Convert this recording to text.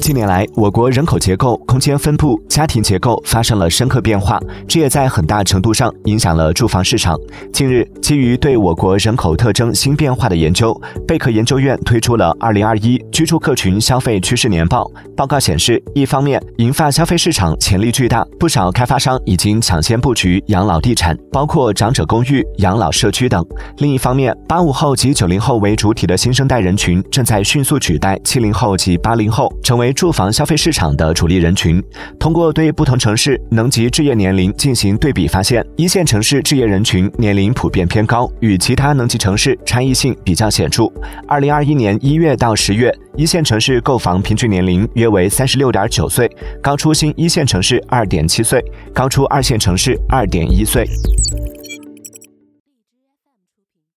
近年来，我国人口结构、空间分布、家庭结构发生了深刻变化，这也在很大程度上影响了住房市场。近日，基于对我国人口特征新变化的研究，贝壳研究院推出了《二零二一居住客群消费趋势年报》。报告显示，一方面，银发消费市场潜力巨大，不少开发商已经抢先布局养老地产，包括长者公寓、养老社区等；另一方面，八五后及九零后为主体的新生代人群正在迅速取代七零后及八零后，成为住房消费市场的主力人群。通过对不同城市能级置业年龄进行对比，发现一线城市置业人群年龄普遍偏高，与其他能级城市差异性比较显著。二零二一年一月到十月，一线城市购房平均年龄约为三十六点九岁，高出新一线城市二点七岁，高出二线城市二点一岁。